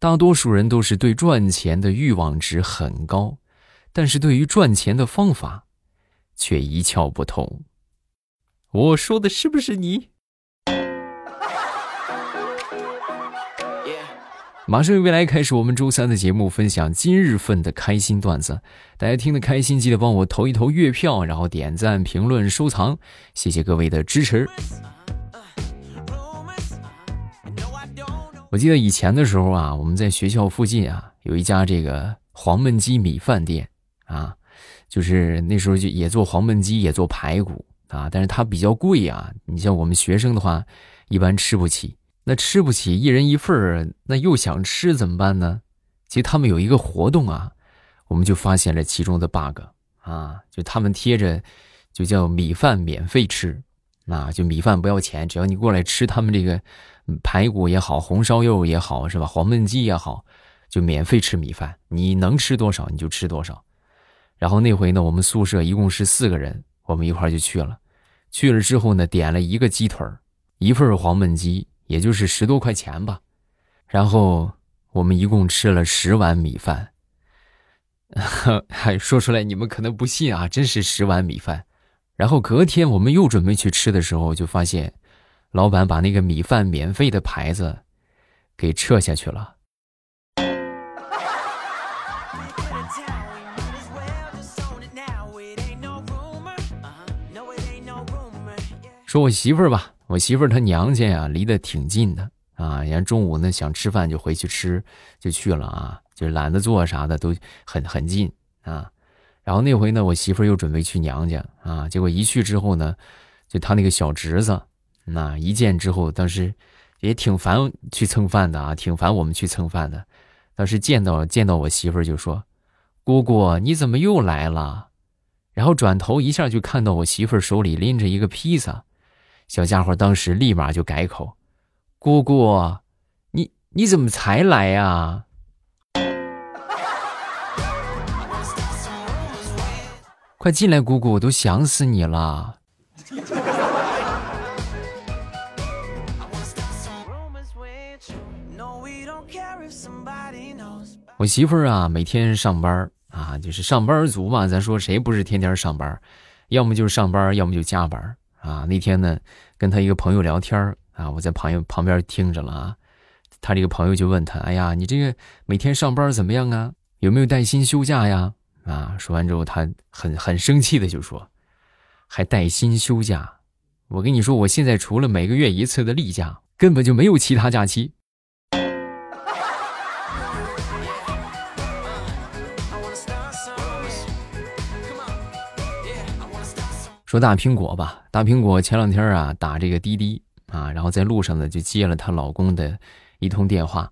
大多数人都是对赚钱的欲望值很高，但是对于赚钱的方法，却一窍不通。我说的是不是你？马上未来开始我们周三的节目，分享今日份的开心段子。大家听得开心，记得帮我投一投月票，然后点赞、评论、收藏，谢谢各位的支持。我记得以前的时候啊，我们在学校附近啊有一家这个黄焖鸡米饭店啊，就是那时候就也做黄焖鸡，也做排骨啊，但是它比较贵啊。你像我们学生的话，一般吃不起。那吃不起，一人一份儿，那又想吃怎么办呢？其实他们有一个活动啊，我们就发现了其中的 bug 啊，就他们贴着，就叫米饭免费吃，啊，就米饭不要钱，只要你过来吃他们这个排骨也好，红烧肉也好，是吧？黄焖鸡也好，就免费吃米饭，你能吃多少你就吃多少。然后那回呢，我们宿舍一共是四个人，我们一块就去了，去了之后呢，点了一个鸡腿一份黄焖鸡。也就是十多块钱吧，然后我们一共吃了十碗米饭。说出来你们可能不信啊，真是十碗米饭。然后隔天我们又准备去吃的时候，就发现老板把那个米饭免费的牌子给撤下去了。说我媳妇儿吧。我媳妇儿她娘家呀，离得挺近的啊。人家中午呢想吃饭就回去吃，就去了啊，就懒得做啥的，都很很近啊。然后那回呢，我媳妇儿又准备去娘家啊，结果一去之后呢，就他那个小侄子，那一见之后，当时也挺烦去蹭饭的啊，挺烦我们去蹭饭的。当时见到见到我媳妇儿就说：“姑姑，你怎么又来了？”然后转头一下就看到我媳妇儿手里拎着一个披萨。小家伙当时立马就改口：“姑姑，你你怎么才来呀？快进来，姑姑，我都想死你了。”我媳妇儿啊，每天上班啊，就是上班族嘛。咱说谁不是天天上班？要么就是上班，要么就加班。啊，那天呢，跟他一个朋友聊天啊，我在旁边旁边听着了啊。他这个朋友就问他：“哎呀，你这个每天上班怎么样啊？有没有带薪休假呀？”啊，说完之后，他很很生气的就说：“还带薪休假？我跟你说，我现在除了每个月一次的例假，根本就没有其他假期。”说大苹果吧，大苹果前两天啊打这个滴滴啊，然后在路上呢就接了她老公的一通电话，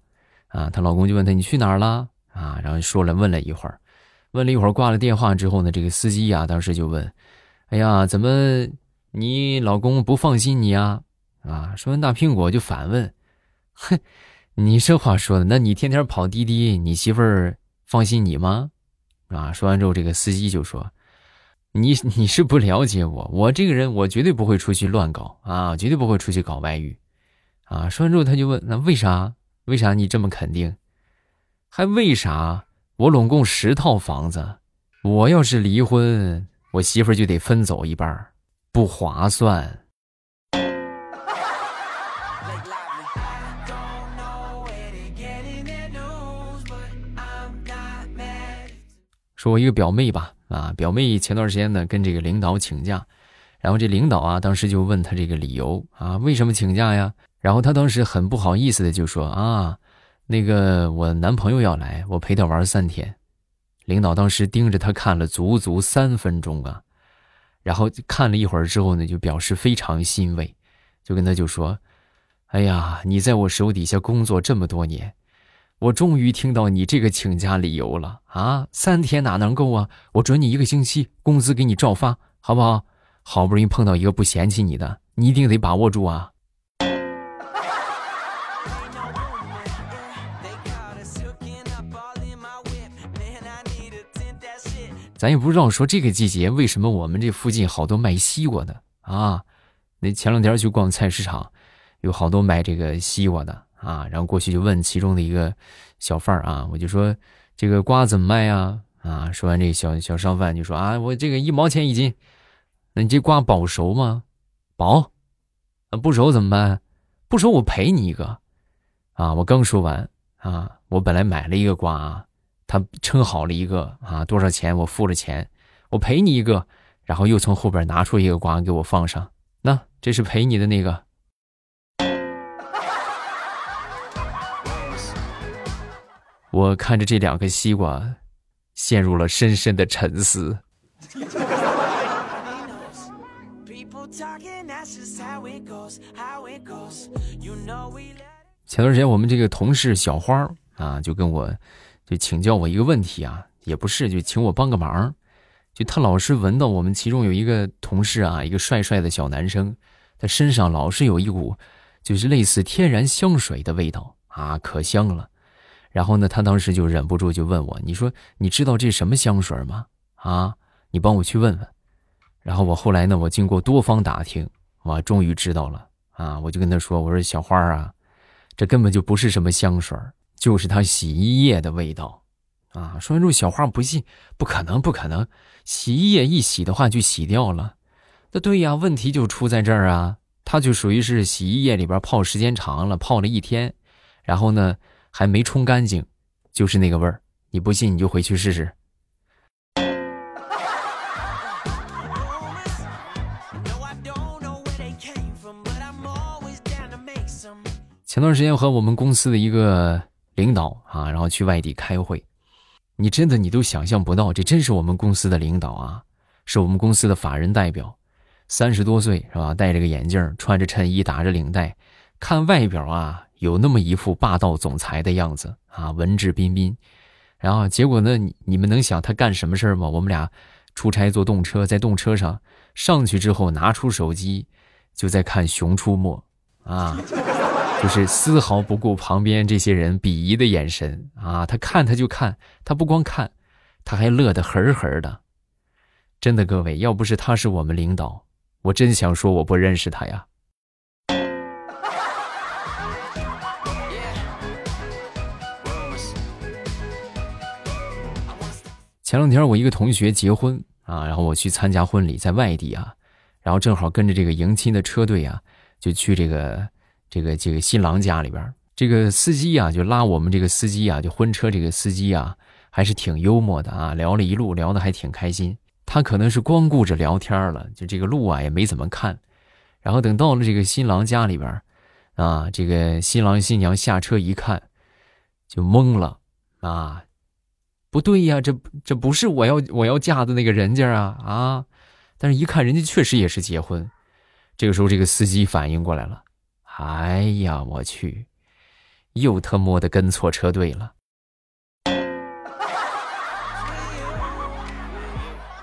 啊，她老公就问她你去哪儿了啊？然后说了问了一会儿，问了一会儿挂了电话之后呢，这个司机呀当时就问，哎呀，怎么你老公不放心你呀？啊，说完大苹果就反问，哼，你这话说的，那你天天跑滴滴，你媳妇儿放心你吗？啊，说完之后这个司机就说。你你是不了解我，我这个人我绝对不会出去乱搞啊，绝对不会出去搞外遇，啊！说完之后他就问：那为啥？为啥你这么肯定？还为啥？我拢共十套房子，我要是离婚，我媳妇就得分走一半，不划算。说我一个表妹吧。啊，表妹前段时间呢跟这个领导请假，然后这领导啊当时就问他这个理由啊，为什么请假呀？然后他当时很不好意思的就说啊，那个我男朋友要来，我陪他玩三天。领导当时盯着他看了足足三分钟啊，然后看了一会儿之后呢，就表示非常欣慰，就跟他就说，哎呀，你在我手底下工作这么多年。我终于听到你这个请假理由了啊！三天哪能够啊？我准你一个星期，工资给你照发，好不好？好不容易碰到一个不嫌弃你的，你一定得把握住啊！咱也不知道说这个季节为什么我们这附近好多卖西瓜的啊？那前两天去逛菜市场，有好多卖这个西瓜的。啊，然后过去就问其中的一个小贩儿啊，我就说这个瓜怎么卖啊？啊，说完这小小商贩就说啊，我这个一毛钱一斤，那你这瓜保熟吗？保，啊不熟怎么办？不熟我赔你一个，啊，我刚说完啊，我本来买了一个瓜啊，他称好了一个啊，多少钱？我付了钱，我赔你一个，然后又从后边拿出一个瓜给我放上，那这是赔你的那个。我看着这两个西瓜，陷入了深深的沉思。前段时间，我们这个同事小花啊，就跟我就请教我一个问题啊，也不是，就请我帮个忙。就他老是闻到我们其中有一个同事啊，一个帅帅的小男生，他身上老是有一股就是类似天然香水的味道啊，可香了。然后呢，他当时就忍不住就问我：“你说你知道这什么香水吗？啊，你帮我去问问。”然后我后来呢，我经过多方打听，我终于知道了啊！我就跟他说：“我说小花啊，这根本就不是什么香水，就是他洗衣液的味道啊！”说完之后，小花不信：“不可能，不可能，洗衣液一洗的话就洗掉了。”那对呀，问题就出在这儿啊！它就属于是洗衣液里边泡时间长了，泡了一天，然后呢。还没冲干净，就是那个味儿。你不信，你就回去试试。前段时间和我们公司的一个领导啊，然后去外地开会。你真的你都想象不到，这真是我们公司的领导啊，是我们公司的法人代表，三十多岁是吧？戴着个眼镜，穿着衬衣，打着领带，看外表啊。有那么一副霸道总裁的样子啊，文质彬彬，然后结果呢？你你们能想他干什么事儿吗？我们俩出差坐动车，在动车上上去之后，拿出手机就在看《熊出没》啊，就是丝毫不顾旁边这些人鄙夷的眼神啊。他看他就看，他不光看，他还乐得呵呵的。真的，各位，要不是他是我们领导，我真想说我不认识他呀。前两天我一个同学结婚啊，然后我去参加婚礼，在外地啊，然后正好跟着这个迎亲的车队啊，就去这个这个这个新郎家里边。这个司机啊，就拉我们这个司机啊，就婚车这个司机啊，还是挺幽默的啊，聊了一路，聊得还挺开心。他可能是光顾着聊天了，就这个路啊也没怎么看。然后等到了这个新郎家里边，啊，这个新郎新娘下车一看，就懵了啊。不对呀，这这不是我要我要嫁的那个人家啊啊！但是，一看人家确实也是结婚。这个时候，这个司机反应过来了，哎呀，我去，又他妈的跟错车队了。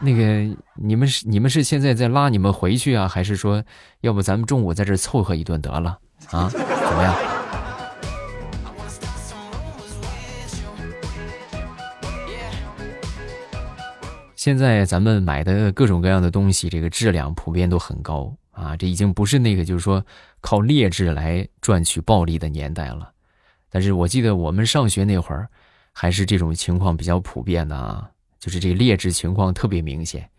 那个，你们是你们是现在在拉你们回去啊，还是说，要不咱们中午在这凑合一顿得了啊？怎么样？现在咱们买的各种各样的东西，这个质量普遍都很高啊！这已经不是那个就是说靠劣质来赚取暴利的年代了。但是我记得我们上学那会儿，还是这种情况比较普遍的啊，就是这劣质情况特别明显。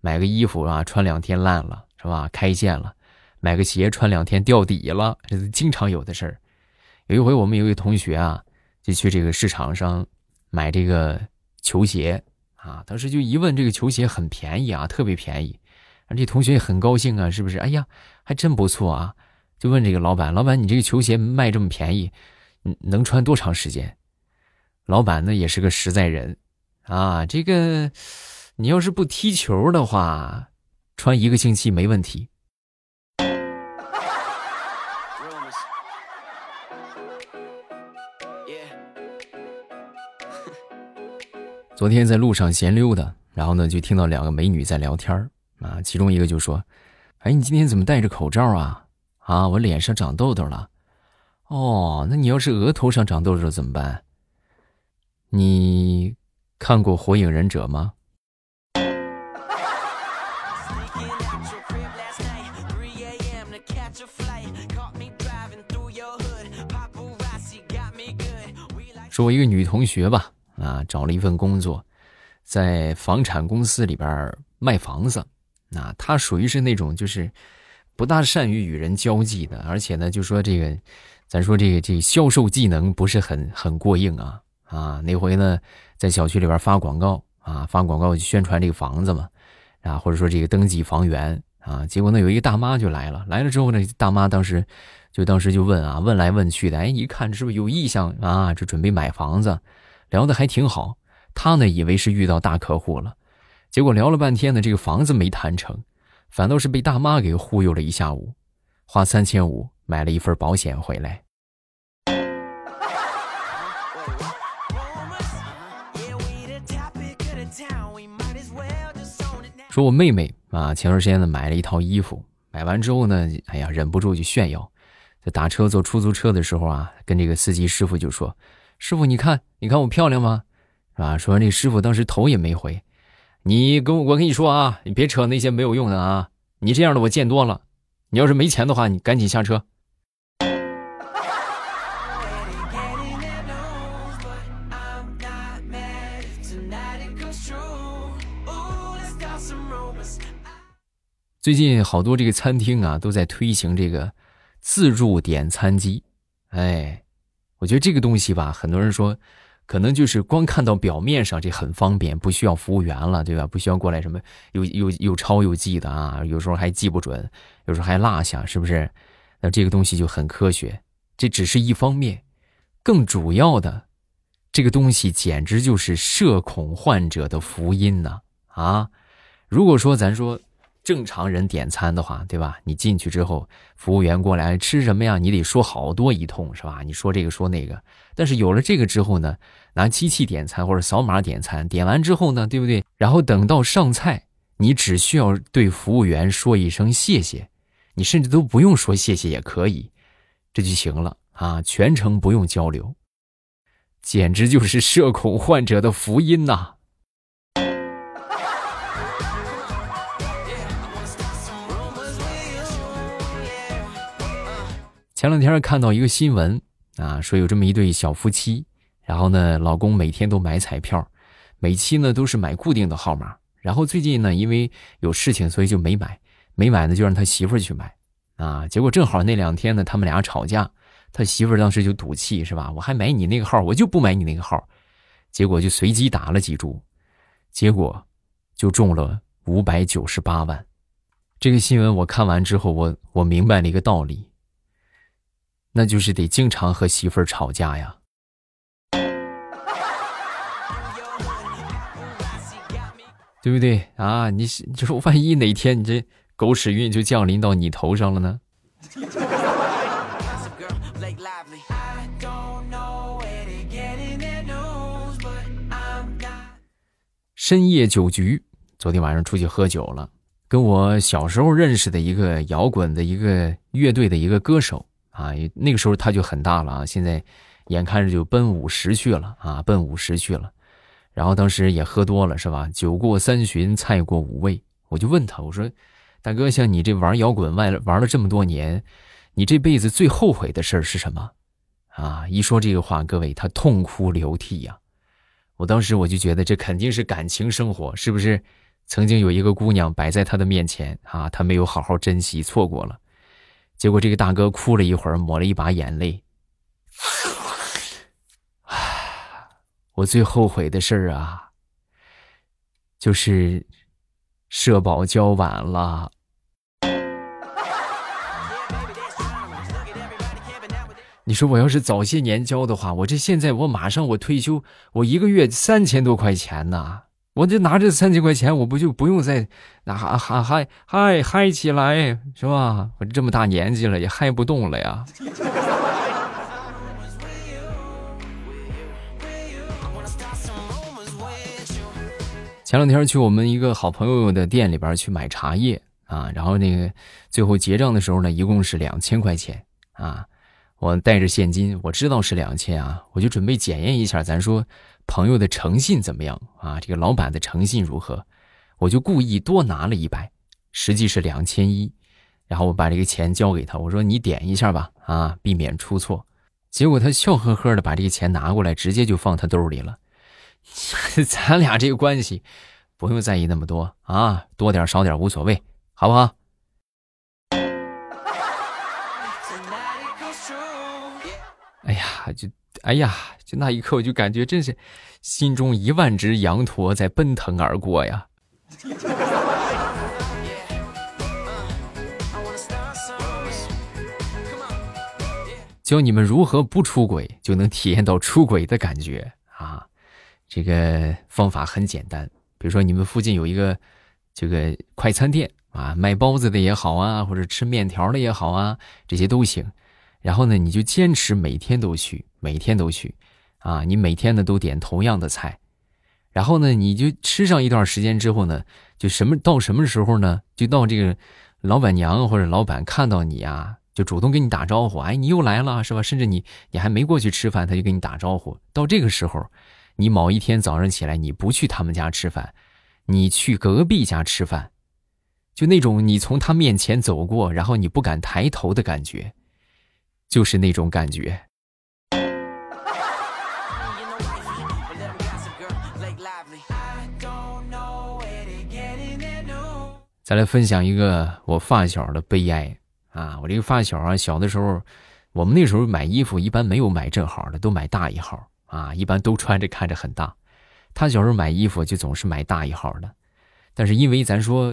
买个衣服啊，穿两天烂了是吧？开线了；买个鞋穿两天掉底了，这是经常有的事儿。有一回我们有一个同学啊，就去这个市场上买这个球鞋。啊，当时就一问这个球鞋很便宜啊，特别便宜，这同学也很高兴啊，是不是？哎呀，还真不错啊！就问这个老板，老板，你这个球鞋卖这么便宜，能穿多长时间？老板呢也是个实在人，啊，这个你要是不踢球的话，穿一个星期没问题。昨天在路上闲溜达，然后呢，就听到两个美女在聊天啊，其中一个就说：“哎，你今天怎么戴着口罩啊？啊，我脸上长痘痘了。哦，那你要是额头上长痘痘怎么办？你看过《火影忍者》吗？” 说我一个女同学吧，啊，找了一份工作，在房产公司里边卖房子。那他属于是那种就是不大善于与人交际的，而且呢，就说这个，咱说这个这销售技能不是很很过硬啊啊。那回呢，在小区里边发广告啊，发广告宣传这个房子嘛，啊，或者说这个登记房源啊。结果呢，有一个大妈就来了，来了之后呢，大妈当时。就当时就问啊，问来问去的，哎，一看是不是有意向啊？就准备买房子，聊得还挺好。他呢以为是遇到大客户了，结果聊了半天呢，这个房子没谈成，反倒是被大妈给忽悠了一下午，花三千五买了一份保险回来。说我妹妹啊，前段时间呢买了一套衣服，买完之后呢，哎呀，忍不住就炫耀。在打车坐出租车的时候啊，跟这个司机师傅就说：“师傅，你看，你看我漂亮吗？啊？”说完，这师傅当时头也没回。你跟我，我跟你说啊，你别扯那些没有用的啊！你这样的我见多了。你要是没钱的话，你赶紧下车。最近好多这个餐厅啊，都在推行这个。自助点餐机，哎，我觉得这个东西吧，很多人说，可能就是光看到表面上这很方便，不需要服务员了，对吧？不需要过来什么有有有抄有记的啊，有时候还记不准，有时候还落下，是不是？那这个东西就很科学，这只是一方面，更主要的，这个东西简直就是社恐患者的福音呐！啊，如果说咱说。正常人点餐的话，对吧？你进去之后，服务员过来吃什么呀？你得说好多一通，是吧？你说这个说那个。但是有了这个之后呢，拿机器点餐或者扫码点餐，点完之后呢，对不对？然后等到上菜，你只需要对服务员说一声谢谢，你甚至都不用说谢谢也可以，这就行了啊！全程不用交流，简直就是社恐患者的福音呐！前两天看到一个新闻啊，说有这么一对小夫妻，然后呢，老公每天都买彩票，每期呢都是买固定的号码，然后最近呢因为有事情，所以就没买，没买呢就让他媳妇儿去买，啊，结果正好那两天呢他们俩吵架，他媳妇儿当时就赌气是吧？我还买你那个号，我就不买你那个号，结果就随机打了几注，结果就中了五百九十八万。这个新闻我看完之后，我我明白了一个道理。那就是得经常和媳妇儿吵架呀，对不对啊？你就说万一哪天你这狗屎运就降临到你头上了呢？深夜酒局，昨天晚上出去喝酒了，跟我小时候认识的一个摇滚的一个乐队的一个歌手。啊，那个时候他就很大了啊，现在眼看着就奔五十去了啊，奔五十去了。然后当时也喝多了是吧？酒过三巡，菜过五味。我就问他，我说：“大哥，像你这玩摇滚玩玩了这么多年，你这辈子最后悔的事儿是什么？”啊，一说这个话，各位他痛哭流涕呀。我当时我就觉得这肯定是感情生活，是不是？曾经有一个姑娘摆在他的面前啊，他没有好好珍惜，错过了。结果这个大哥哭了一会儿，抹了一把眼泪。我最后悔的事儿啊，就是社保交晚了。你说我要是早些年交的话，我这现在我马上我退休，我一个月三千多块钱呢。我就拿这三千块钱，我不就不用再那嗨嗨嗨嗨嗨起来是吧？我这么大年纪了，也嗨不动了呀。前两天去我们一个好朋友的店里边去买茶叶啊，然后那个最后结账的时候呢，一共是两千块钱啊。我带着现金，我知道是两千啊，我就准备检验一下，咱说。朋友的诚信怎么样啊？这个老板的诚信如何？我就故意多拿了一百，实际是两千一，然后我把这个钱交给他，我说你点一下吧，啊，避免出错。结果他笑呵呵的把这个钱拿过来，直接就放他兜里了。咱俩这个关系，不用在意那么多啊，多点少点无所谓，好不好？哎呀，就哎呀，就那一刻，我就感觉真是心中一万只羊驼在奔腾而过呀。教你们如何不出轨，就能体验到出轨的感觉啊！这个方法很简单，比如说你们附近有一个这个快餐店啊，卖包子的也好啊，或者吃面条的也好啊，这些都行。然后呢，你就坚持每天都去，每天都去，啊，你每天呢都点同样的菜。然后呢，你就吃上一段时间之后呢，就什么到什么时候呢？就到这个老板娘或者老板看到你啊，就主动跟你打招呼，哎，你又来了是吧？甚至你你还没过去吃饭，他就跟你打招呼。到这个时候，你某一天早上起来，你不去他们家吃饭，你去隔壁家吃饭，就那种你从他面前走过，然后你不敢抬头的感觉，就是那种感觉。再来分享一个我发小的悲哀啊！我这个发小啊，小的时候，我们那时候买衣服一般没有买正号的，都买大一号啊，一般都穿着看着很大。他小时候买衣服就总是买大一号的，但是因为咱说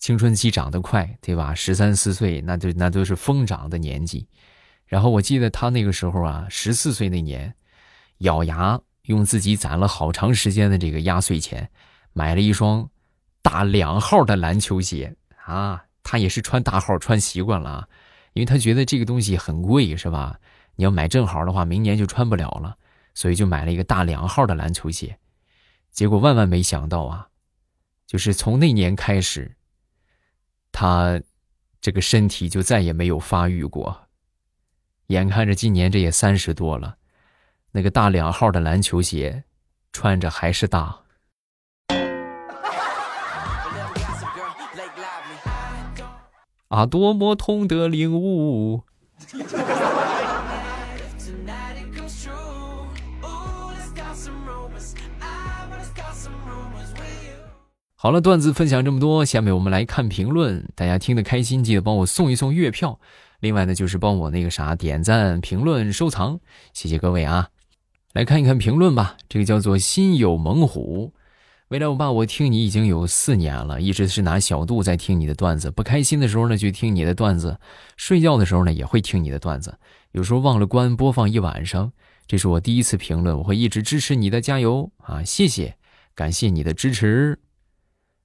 青春期长得快，对吧？十三四岁那就那都是疯长的年纪。然后我记得他那个时候啊，十四岁那年，咬牙用自己攒了好长时间的这个压岁钱，买了一双。大两号的篮球鞋啊，他也是穿大号穿习惯了啊，因为他觉得这个东西很贵，是吧？你要买正号的话，明年就穿不了了，所以就买了一个大两号的篮球鞋。结果万万没想到啊，就是从那年开始，他这个身体就再也没有发育过。眼看着今年这也三十多了，那个大两号的篮球鞋穿着还是大。啊，多么痛的领悟！好了，段子分享这么多，下面我们来看评论。大家听得开心，记得帮我送一送月票。另外呢，就是帮我那个啥点赞、评论、收藏，谢谢各位啊！来看一看评论吧。这个叫做心有猛虎。未来，我爸，我听你已经有四年了，一直是拿小度在听你的段子。不开心的时候呢，就听你的段子；睡觉的时候呢，也会听你的段子。有时候忘了关，播放一晚上。这是我第一次评论，我会一直支持你的，加油啊！谢谢，感谢你的支持。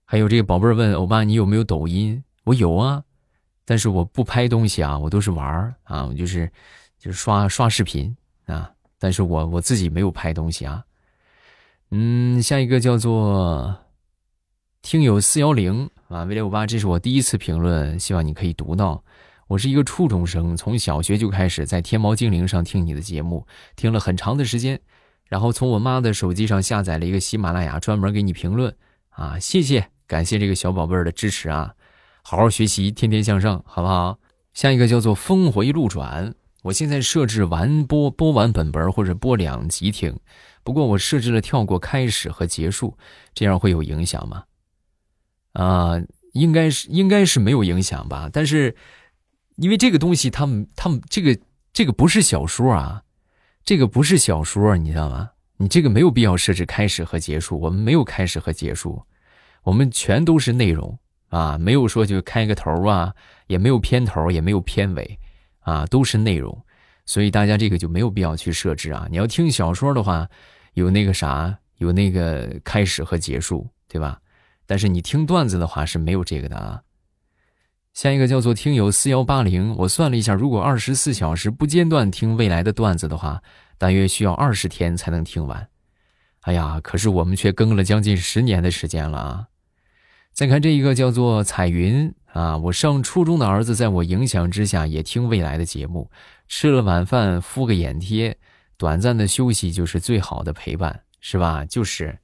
还有这个宝贝儿问欧巴，你有没有抖音？我有啊，但是我不拍东西啊，我都是玩儿啊，我就是就是刷刷视频啊，但是我我自己没有拍东西啊。嗯，下一个叫做听友四幺零啊，未来五八，这是我第一次评论，希望你可以读到。我是一个初中生，从小学就开始在天猫精灵上听你的节目，听了很长的时间，然后从我妈的手机上下载了一个喜马拉雅，专门给你评论啊，谢谢，感谢这个小宝贝儿的支持啊，好好学习，天天向上，好不好？下一个叫做峰回路转，我现在设置完播播完本本或者播两集听。不过我设置了跳过开始和结束，这样会有影响吗？啊，应该是应该是没有影响吧。但是，因为这个东西，他们他们这个这个不是小说啊，这个不是小说，你知道吗？你这个没有必要设置开始和结束，我们没有开始和结束，我们全都是内容啊，没有说就开个头啊，也没有片头，也没有片尾，啊，都是内容。所以大家这个就没有必要去设置啊！你要听小说的话，有那个啥，有那个开始和结束，对吧？但是你听段子的话是没有这个的啊。下一个叫做听友四幺八零，我算了一下，如果二十四小时不间断听未来的段子的话，大约需要二十天才能听完。哎呀，可是我们却更了将近十年的时间了啊！再看这一个叫做彩云啊，我上初中的儿子在我影响之下也听未来的节目。吃了晚饭敷个眼贴，短暂的休息就是最好的陪伴，是吧？就是，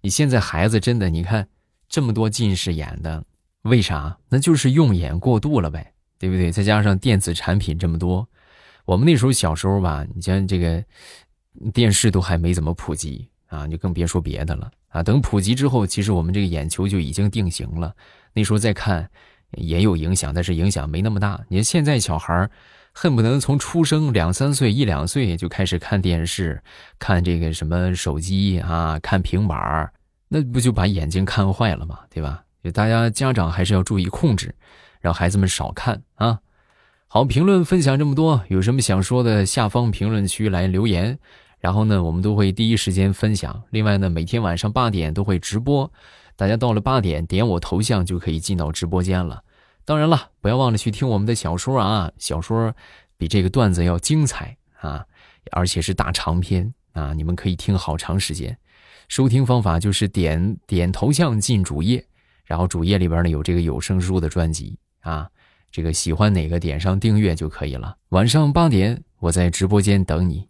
你现在孩子真的，你看这么多近视眼的，为啥？那就是用眼过度了呗，对不对？再加上电子产品这么多，我们那时候小时候吧，你像这个电视都还没怎么普及啊，就更别说别的了啊。等普及之后，其实我们这个眼球就已经定型了。那时候再看也有影响，但是影响没那么大。你看现在小孩恨不得从出生两三岁、一两岁就开始看电视、看这个什么手机啊、看平板那不就把眼睛看坏了吗？对吧？就大家家长还是要注意控制，让孩子们少看啊。好，评论分享这么多，有什么想说的，下方评论区来留言，然后呢，我们都会第一时间分享。另外呢，每天晚上八点都会直播，大家到了八点点我头像就可以进到直播间了。当然了，不要忘了去听我们的小说啊，小说比这个段子要精彩啊，而且是大长篇啊，你们可以听好长时间。收听方法就是点点头像进主页，然后主页里边呢有这个有声书的专辑啊。这个喜欢哪个点上订阅就可以了。晚上八点，我在直播间等你。